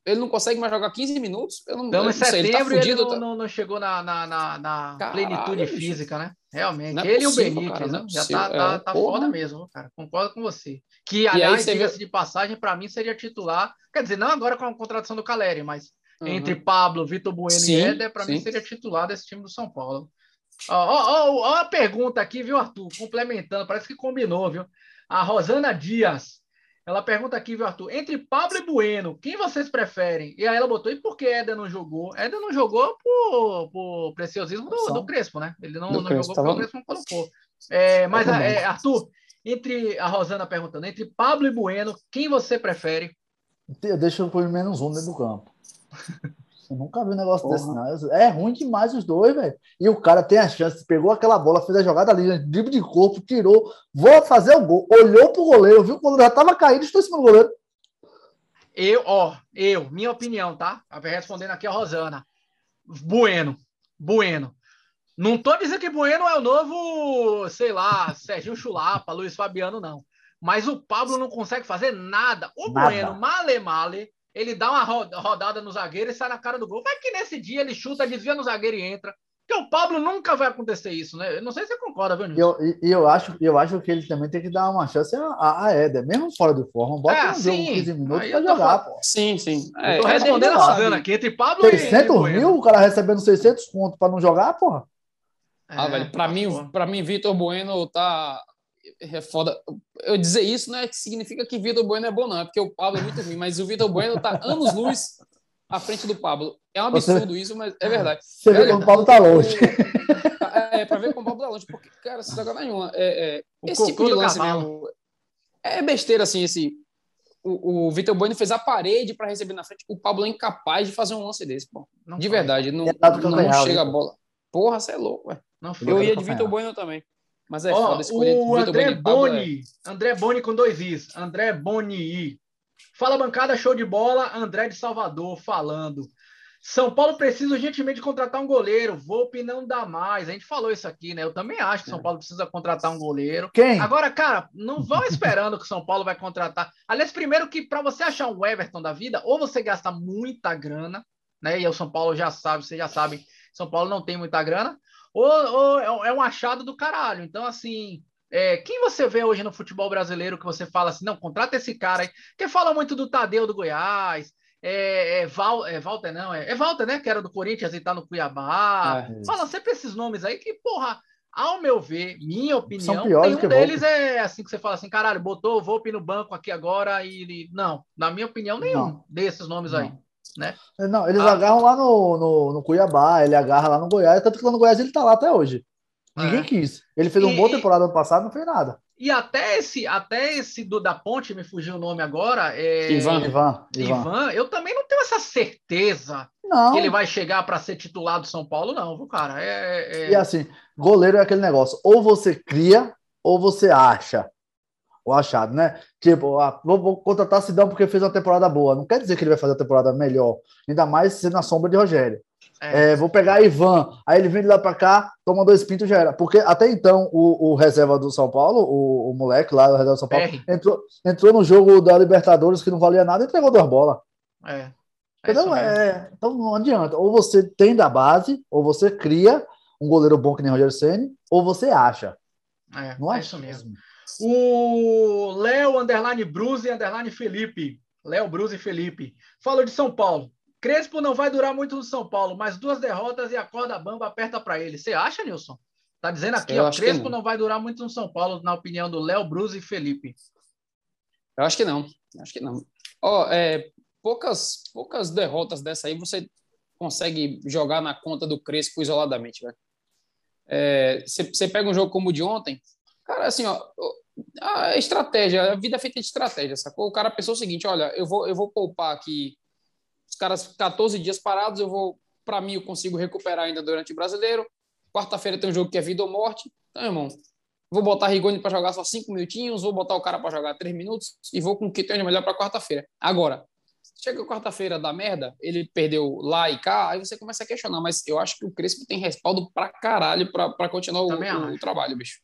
Ele não consegue mais jogar 15 minutos. Eu não, então, em setembro, ele, tá fudido, ele não, tá... não, não, chegou na, na, na, na Caralho, plenitude física, né? Realmente. É ele possível, e o Benítez, né? Já tá, tá, é, tá foda mesmo, cara. Concordo com você. Que, aliás, diga-se vê... de passagem, para mim seria titular. Quer dizer, não agora com a contratação do Caleri, mas uhum. entre Pablo, Vitor Bueno sim, e Éder, para mim seria titular desse time do São Paulo. Ó, ó, ó, ó a pergunta aqui, viu, Arthur? Complementando, parece que combinou, viu? A Rosana Dias. Ela pergunta aqui, viu, Arthur? Entre Pablo e Bueno, quem vocês preferem? E aí ela botou, e por que Éder não jogou? Éder não jogou por, por preciosismo do, do Crespo, né? Ele não, não Crespo, jogou porque o Crespo não colocou. É, mas, é, Arthur, entre a Rosana perguntando, entre Pablo e Bueno, quem você prefere? Eu deixo por menos um dentro do campo. Eu nunca vi um negócio Porra. desse, não. É ruim demais os dois, velho. E o cara tem a chance, pegou aquela bola, fez a jogada ali, drible de corpo, tirou, vou fazer o gol, olhou pro goleiro, viu que o goleiro já tava caído, estou em cima do goleiro. Eu, ó, eu, minha opinião, tá? Respondendo aqui a Rosana. Bueno, Bueno. Não tô dizendo que Bueno é o novo, sei lá, Serginho Chulapa, Luiz Fabiano, não. Mas o Pablo não consegue fazer nada. O nada. Bueno, male male, ele dá uma rodada no zagueiro e sai na cara do gol. Vai que nesse dia ele chuta, desvia no zagueiro e entra. Porque o Pablo nunca vai acontecer isso, né? Eu não sei se você concorda, viu, Nilson? E eu, eu, acho, eu acho que ele também tem que dar uma chance a, a Éder, mesmo fora de forma. Bota é, um sim. jogo 15 minutos pra jogar, pô. Sim, sim. É, eu tô respondendo a Suzana aqui, entre Pablo 600 e... mil, o cara recebendo 600 pontos pra não jogar, porra. Ah, velho, pra mim, pra mim, Vitor Bueno tá é foda. Eu dizer isso não é que significa que Vitor Bueno é bom, não, é porque o Pablo é muito ruim, mas o Vitor Bueno tá anos-luz à frente do Pablo. É um absurdo isso, mas é verdade. Você vê como o Pablo tá longe. É, é, pra ver como o Pablo tá longe, porque, cara, se jogar nenhuma. É, é, esse tipo de lance mesmo. É besteira, assim, esse. O, o Vitor Bueno fez a parede para receber na frente. O Pablo é incapaz de fazer um lance desse, pô. Não de verdade. Não, é não, não chega a bola. Porra, você é louco, velho. Eu ia de Vitor Bueno também. Mas é Ó, foda escolher o André Boni, é... André Boni com dois Is. André Boni. Fala bancada, show de bola. André de Salvador falando. São Paulo precisa urgentemente contratar um goleiro. Volpe não dá mais. A gente falou isso aqui, né? Eu também acho que São é. Paulo precisa contratar um goleiro. Quem? Agora, cara, não vão esperando que o São Paulo vai contratar. Aliás, primeiro que para você achar um Everton da vida, ou você gasta muita grana, né? E o São Paulo já sabe, você já sabe, São Paulo não tem muita grana, ou, ou é, é um achado do caralho. Então, assim, é, quem você vê hoje no futebol brasileiro que você fala assim, não, contrata esse cara aí, que fala muito do Tadeu do Goiás, é, é, Val, é Walter, não, é, é Walter, né, que era do Corinthians e tá no Cuiabá. É, fala sempre esses nomes aí que, porra, ao meu ver, minha opinião, nenhum deles é assim que você fala assim, caralho, botou o Volpe no banco aqui agora e ele... Não, na minha opinião, nenhum não. desses nomes não. aí né? Não, eles ah. agarram lá no, no, no, Cuiabá, ele agarra lá no Goiás, tanto que lá no Goiás ele tá lá até hoje. Ninguém é. quis. Ele fez uma boa temporada ano passado, não fez nada. E até esse, até esse do da Ponte, me fugiu o nome agora. É... Ivan. Ivan. Ivan. Eu também não tenho essa certeza não. que ele vai chegar para ser titular do São Paulo, não, viu, cara? É, é... E assim, goleiro é aquele negócio: ou você cria, ou você acha o achado, né? Tipo, ah, vou, vou, contratar Sidão porque fez uma temporada boa. Não quer dizer que ele vai fazer a temporada melhor, ainda mais sendo na sombra de Rogério. É. É, vou pegar Ivan, aí ele vem de lá para cá, toma dois pintos já era. Porque até então o, o reserva do São Paulo, o, o moleque lá do reserva do São Paulo, entrou, entrou no jogo da Libertadores que não valia nada e entregou duas bolas. É. é então, é, então não adianta. Ou você tem da base, ou você cria um goleiro bom que nem Rogério Senni, ou você acha. É, não é isso mesmo. O Léo, underline Bruce, underline Felipe. Léo, Bruce e Felipe. Falou de São Paulo. Crespo não vai durar muito no São Paulo, mas duas derrotas e a corda bamba aperta para ele. Você acha, Nilson? Tá dizendo aqui, ó, Crespo não. não. vai durar muito no São Paulo, na opinião do Léo, Bruce e Felipe. Eu acho que não. Acho que não. Ó, é, poucas, poucas derrotas dessa aí você consegue jogar na conta do Crespo isoladamente, velho. É, você pega um jogo como o de ontem, cara, assim, ó, a estratégia, a vida é feita de estratégia, sacou? O cara pensou o seguinte: olha, eu vou, eu vou poupar aqui os caras 14 dias parados, eu vou, para mim, eu consigo recuperar ainda durante o brasileiro. Quarta-feira tem um jogo que é vida ou morte. Então, irmão, vou botar Rigoni para jogar só 5 minutinhos, vou botar o cara para jogar 3 minutos e vou com o que tem de melhor para quarta-feira. Agora, chega quarta-feira da merda, ele perdeu lá e cá, aí você começa a questionar, mas eu acho que o Crespo tem respaldo pra caralho para continuar o, o, trabalho, bicho.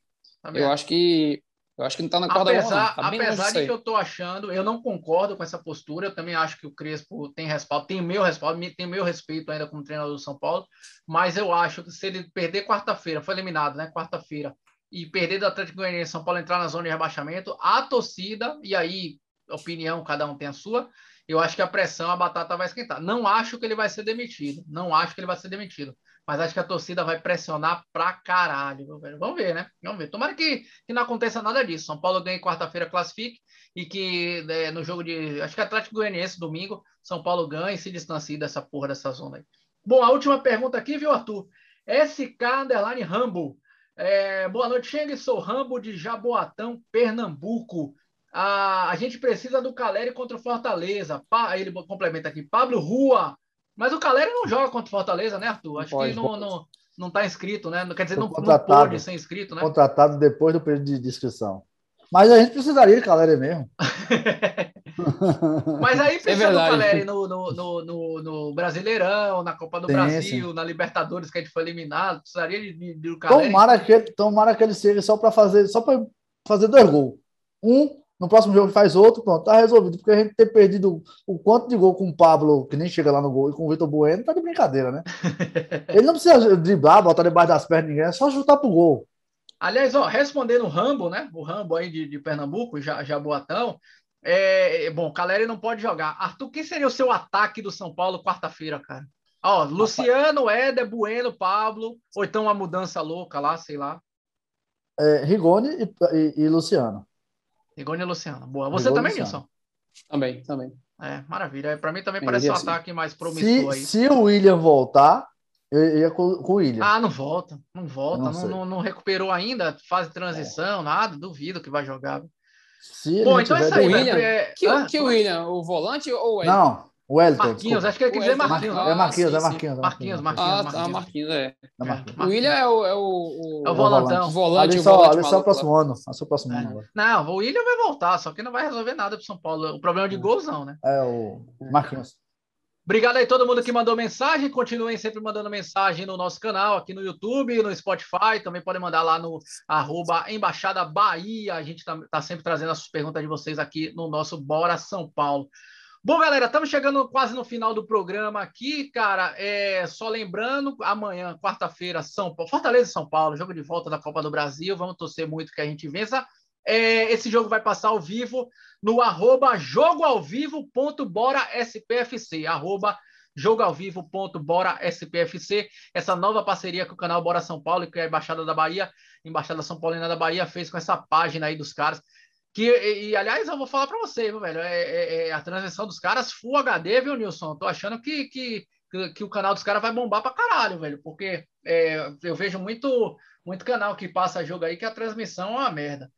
Também eu acho que eu acho que não está na corda apesar, tá apesar de que eu estou achando, eu não concordo com essa postura. Eu também acho que o Crespo tem respaldo, tem o meu respaldo, tem meu respeito ainda como treinador do São Paulo. Mas eu acho que se ele perder quarta-feira, foi eliminado, né? Quarta-feira, e perder do Atlético Goianiense São Paulo entrar na zona de rebaixamento, a torcida, e aí, opinião, cada um tem a sua, eu acho que a pressão, a batata vai esquentar. Não acho que ele vai ser demitido. Não acho que ele vai ser demitido mas acho que a torcida vai pressionar pra caralho. Vamos ver, né? Vamos ver. Tomara que, que não aconteça nada disso. São Paulo ganhe quarta-feira, classifique, e que né, no jogo de. Acho que Atlético Goianiense, domingo, São Paulo ganhe e se distancie dessa porra dessa zona aí. Bom, a última pergunta aqui, viu, Arthur? SK Underline Rambo. É, boa noite, Cheng. Sou Rambo de Jaboatão, Pernambuco. A, a gente precisa do Caleri contra o Fortaleza. Pa, ele complementa aqui. Pablo Rua mas o Caleri não joga contra o Fortaleza, né, Arthur? Acho pode, que não, não, não tá inscrito, né? Quer dizer, não, não pode ser inscrito, né? Contratado depois do período de inscrição. Mas a gente precisaria de Caleri mesmo. Mas aí precisa é do Caleri no, no, no, no, Brasileirão, na Copa do sim, Brasil, sim. na Libertadores que a gente foi eliminado. Precisaria de, de, de Caleri. Tomara que, tomara que ele seja só para fazer, só para fazer dois gols. Um no próximo jogo faz outro, pronto, tá resolvido. Porque a gente ter perdido o quanto de gol com o Pablo, que nem chega lá no gol, e com o Vitor Bueno, tá de brincadeira, né? Ele não precisa driblar, botar debaixo das pernas de ninguém, é só chutar pro gol. Aliás, ó, respondendo o Rambo, né? O Rambo aí de, de Pernambuco, já, já boatão. É, bom, Caleri não pode jogar. Arthur, quem seria o seu ataque do São Paulo quarta-feira, cara? Ó, Luciano, Éder, Bueno, Pablo, ou então uma mudança louca lá, sei lá. É, Rigoni e, e, e Luciano. Rigoni e Luciano. Boa. Você Rigoni também, Nilson? Também, também. É, maravilha. Para mim também parece um assim. ataque mais promissor se, aí. Se o William voltar, eu ia com, com o William. Ah, não volta. Não volta. Não, não, não, não, recuperou ainda. Fase de transição, é. nada. Duvido que vai jogar. Se Bom, então é isso aí. William, é... que, ah, que William? O volante ou o Não, o Wellington. Marquinhos, acho que ele quer dizer Marquinhos. é Marquinhos, é Marquinhos. Marquinhos, Marquinhos. Ah, tá, Marquinhos, é. O William é o, é o, é o volantão. Volante, ali só, ali só o próximo ano. Só o próximo ano. Não, o William vai voltar, só que não vai resolver nada pro São Paulo. O problema de gols, não, né? É o Marquinhos. Obrigado aí todo mundo que mandou mensagem. Continuem sempre mandando mensagem no nosso canal, aqui no YouTube, no Spotify. Também podem mandar lá no arroba Embaixada Bahia. A gente tá, tá sempre trazendo as perguntas de vocês aqui no nosso Bora São Paulo. Bom, galera, estamos chegando quase no final do programa aqui, cara. É, só lembrando, amanhã, quarta-feira, São Paulo, Fortaleza e São Paulo, jogo de volta da Copa do Brasil. Vamos torcer muito que a gente vença. É, esse jogo vai passar ao vivo no arroba jogoalvivo.bora.spfc, arroba jogoalvivo.bora.spfc, essa nova parceria que o canal Bora São Paulo, que é a Embaixada da Bahia, Embaixada São Paulina da Bahia, fez com essa página aí dos caras. Que, e, e, aliás, eu vou falar para você, velho? É, é, é, a transmissão dos caras Full HD, viu, Nilson? Tô achando que, que, que, o canal dos caras vai bombar para caralho, velho, porque é, eu vejo muito, muito canal que passa jogo aí que a transmissão é uma merda.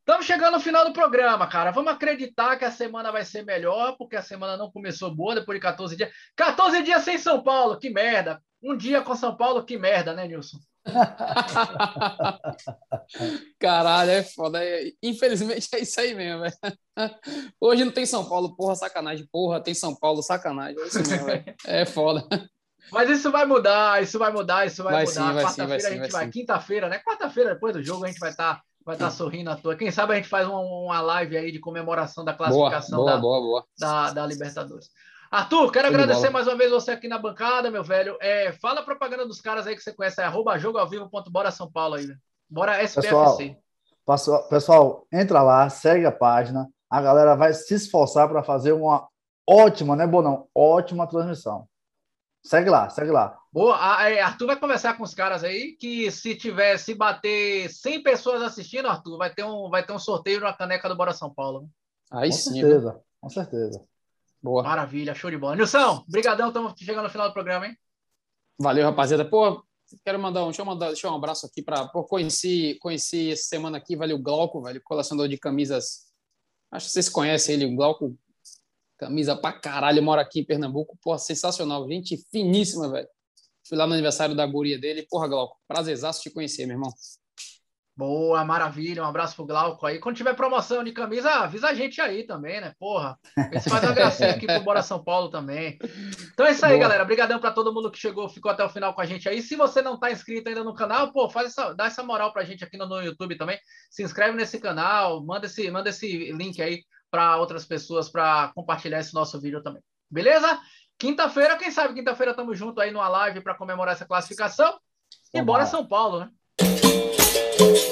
Estamos chegando no final do programa, cara. Vamos acreditar que a semana vai ser melhor, porque a semana não começou boa depois de 14 dias. 14 dias sem São Paulo, que merda. Um dia com São Paulo, que merda, né, Nilson? Caralho, é foda. Infelizmente é isso aí mesmo, velho. Hoje não tem São Paulo, porra, sacanagem. Porra, tem São Paulo, sacanagem. É, isso mesmo, é foda. Mas isso vai mudar, isso vai mudar, isso vai, vai mudar. Quarta-feira a gente vai, vai quinta-feira, né? Quarta-feira, depois do jogo, a gente vai estar tá, vai tá sorrindo à toa. Quem sabe a gente faz uma, uma live aí de comemoração da classificação boa, da, boa, boa. Da, da Libertadores. Arthur, quero agradecer mais uma vez você aqui na bancada, meu velho. É, fala a propaganda dos caras aí que você conhece, é arroba jogoalvivo.bora São Paulo aí, Bora SPFC. Pessoal, pessoal, entra lá, segue a página. A galera vai se esforçar para fazer uma ótima, né, Bonão? Ótima transmissão. Segue lá, segue lá. Boa, Arthur vai conversar com os caras aí que se tiver, se bater 100 pessoas assistindo, Arthur, vai ter um, vai ter um sorteio na caneca do Bora São Paulo. Aí com sim. Certeza, com certeza. Boa. Maravilha, show de bola. Nilson, brigadão, estamos chegando no final do programa, hein? Valeu, rapaziada. Pô, quero mandar um, deixa eu mandar, deixa eu um abraço aqui para, conheci, conheci essa semana aqui, valeu Glauco, velho, colecionador de camisas. Acho que vocês conhecem ele, o Glauco, camisa pra caralho, mora aqui em Pernambuco, pô, sensacional, gente finíssima, velho. Fui lá no aniversário da guria dele, porra, Glauco, prazerzaço te conhecer, meu irmão. Boa, maravilha. Um abraço pro Glauco aí. Quando tiver promoção de camisa, avisa a gente aí também, né? Porra. Esse faz uma gracinha aqui pro Bora São Paulo também. Então é isso aí, Boa. galera. Obrigadão para todo mundo que chegou, ficou até o final com a gente aí. Se você não tá inscrito ainda no canal, pô, faz essa, dá essa moral pra gente aqui no, no YouTube também. Se inscreve nesse canal, manda esse, manda esse link aí para outras pessoas para compartilhar esse nosso vídeo também. Beleza? Quinta-feira, quem sabe quinta-feira estamos junto aí numa live para comemorar essa classificação. E bora São Paulo, né? Música